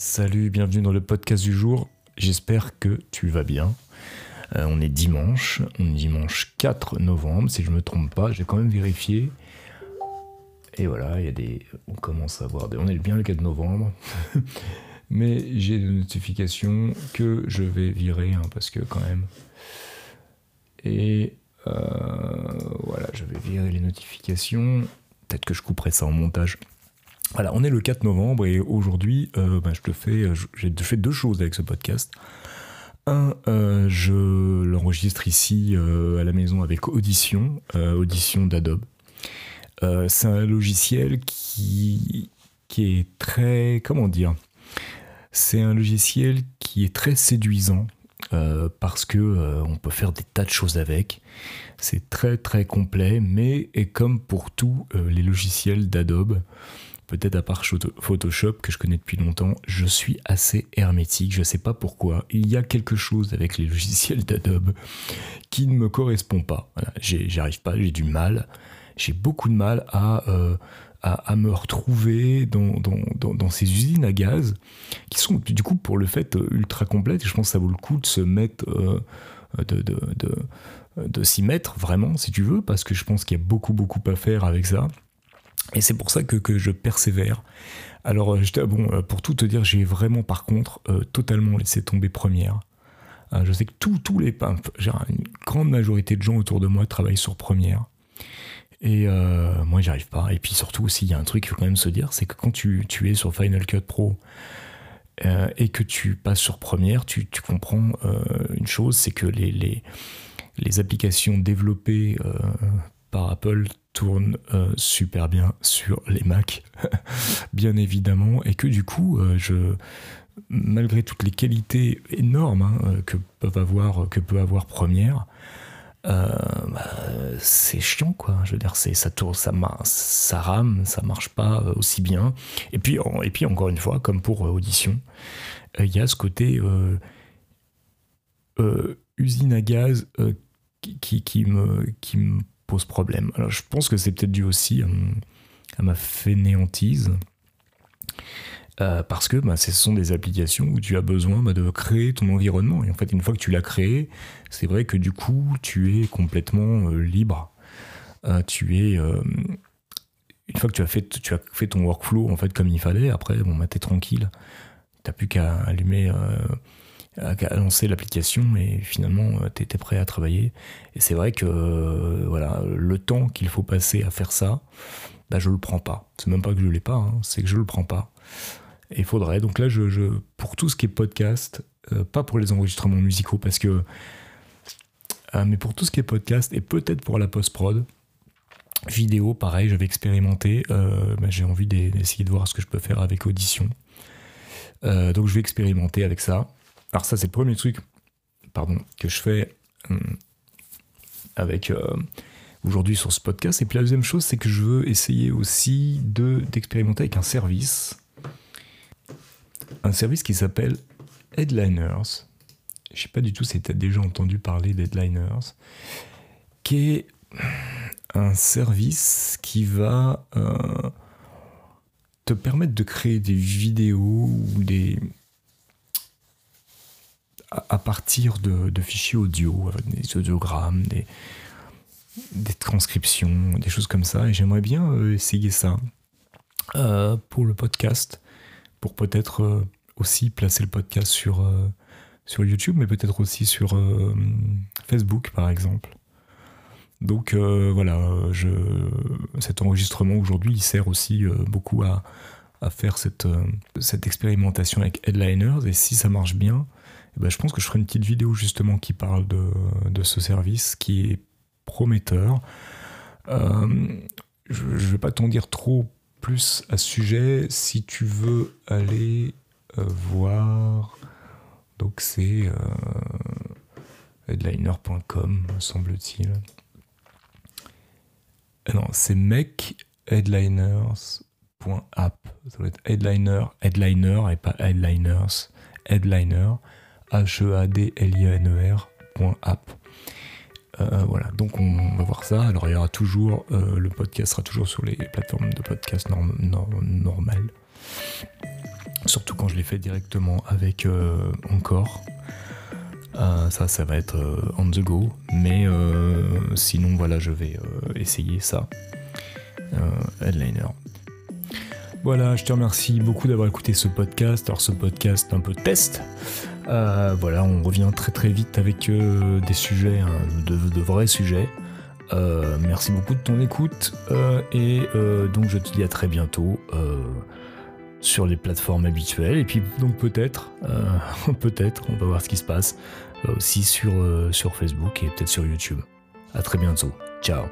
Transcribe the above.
Salut, bienvenue dans le podcast du jour. J'espère que tu vas bien. Euh, on est dimanche, on est dimanche 4 novembre, si je me trompe pas, j'ai quand même vérifié. Et voilà, il y a des. On commence à voir des. On est bien le 4 novembre. Mais j'ai des notifications que je vais virer, hein, parce que quand même. Et euh, voilà, je vais virer les notifications. Peut-être que je couperai ça en montage. Voilà, on est le 4 novembre et aujourd'hui, euh, bah, je te fais, j'ai fait deux choses avec ce podcast. Un, euh, je l'enregistre ici euh, à la maison avec Audition, Audition d'Adobe. c'est un logiciel qui, est très, comment dire, c'est un logiciel qui est très séduisant parce que on peut faire des tas de choses avec. C'est très très complet, mais comme pour tous les logiciels d'Adobe, peut-être à part Photoshop que je connais depuis longtemps, je suis assez hermétique, je ne sais pas pourquoi. Il y a quelque chose avec les logiciels d'Adobe qui ne me correspond pas. J'arrive pas, j'ai du mal. J'ai beaucoup de mal à, euh, à, me retrouver dans, dans, dans, ces usines à gaz qui sont du coup pour le fait euh, ultra complètes. Je pense que ça vaut le coup de se mettre, euh, de, de, de s'y mettre vraiment si tu veux, parce que je pense qu'il y a beaucoup beaucoup à faire avec ça. Et c'est pour ça que, que, je persévère. Alors, euh, bon, euh, pour tout te dire, j'ai vraiment, par contre, euh, totalement laissé tomber première. je sais que tous les genre une grande majorité de gens autour de moi travaillent sur première. Et moi, j'y arrive pas. Et puis surtout aussi, il y a un truc qu'il faut quand même se dire, c'est que quand tu, tu, es sur Final Cut Pro et que tu passes sur première, tu, tu comprends une chose, c'est que les, les, les, applications développées par Apple tourne euh, super bien sur les Mac, bien évidemment, et que du coup, euh, je, malgré toutes les qualités énormes hein, euh, que, peuvent avoir, que peut avoir Premiere, bah, c'est chiant quoi. Je veux dire, c'est ça tourne, ça, ça rame, ça marche pas aussi bien. Et puis, et puis encore une fois, comme pour audition, il y a ce côté usine à gaz qui, qui, me, qui me pose problème. Alors je pense que c'est peut-être dû aussi à, ma fainéantise. Euh, parce que bah, ce sont des applications où tu as besoin bah, de créer ton environnement. Et en fait, une fois que tu l'as créé, c'est vrai que du coup, tu es complètement euh, libre. Euh, tu es. une fois que tu as, fait, tu as fait ton workflow en fait comme il fallait, après, bon, bah, t'es tranquille. T'as plus qu'à allumer à lancer l'application et finalement euh, tu étais prêt à travailler. Et c'est vrai que euh, voilà, le temps qu'il faut passer à faire ça, bah, je le prends pas. C'est même pas que je l'ai pas, hein, c'est que je le prends pas. Il faudrait. Donc là, je, pour tout ce qui est podcast, euh, pas pour les enregistrements musicaux parce que. mais pour tout ce qui est podcast et peut-être pour la post-prod, vidéo, pareil, j'avais expérimenté. Bah, j'ai envie d'essayer de voir ce que je peux faire avec Audition. donc je vais expérimenter avec ça. Alors ça, c'est le premier truc pardon, que je fais euh, avec euh, aujourd'hui sur ce podcast. Et puis la deuxième chose, c'est que je veux essayer aussi de d'expérimenter avec un service. Un service qui s'appelle Headliners. Je sais pas du tout si tu as déjà entendu parler d'Headliners. Qui est un service qui va euh, te permettre de créer des vidéos ou des, à partir de, fichiers audio, des audiogrammes, des, transcriptions, des choses comme ça. Et j'aimerais bien euh, essayer ça euh, pour le podcast, pour peut-être euh, aussi placer le podcast sur, sur YouTube, mais peut-être aussi sur Facebook, par exemple. Donc voilà, cet enregistrement aujourd'hui, il sert aussi beaucoup à, faire cette, cette expérimentation avec Headliners. Et si ça marche bien, ben, je pense que je ferai une petite vidéo justement qui parle de, ce service qui est prometteur. Euh, je ne vais pas t'en dire trop plus à ce sujet. Si tu veux aller euh, voir, donc c'est euh, headliner.com, semble-t-il. non, c'est mechheadliners.app. Ça doit être headliner, headliner et pas headliners, headliner H-E-A-D-L-I-N-E-R.app. Euh, voilà, donc on va voir ça. Alors il y aura toujours, euh, le podcast sera toujours sur les plateformes de podcast normales. Surtout quand je l'ai fait directement avec Encore. ça, ça va être on the go. Mais sinon, voilà, je vais essayer ça. headliner. Voilà, je te remercie beaucoup d'avoir écouté ce podcast. Alors ce podcast un peu test. Euh, voilà, on revient très très vite avec euh, des sujets, hein, de, vrais sujets. Euh, merci beaucoup de ton écoute et donc je te dis à très bientôt sur les plateformes habituelles et puis donc peut-être, peut-être, on va voir ce qui se passe aussi sur, sur Facebook et peut-être sur YouTube. À très bientôt. Ciao.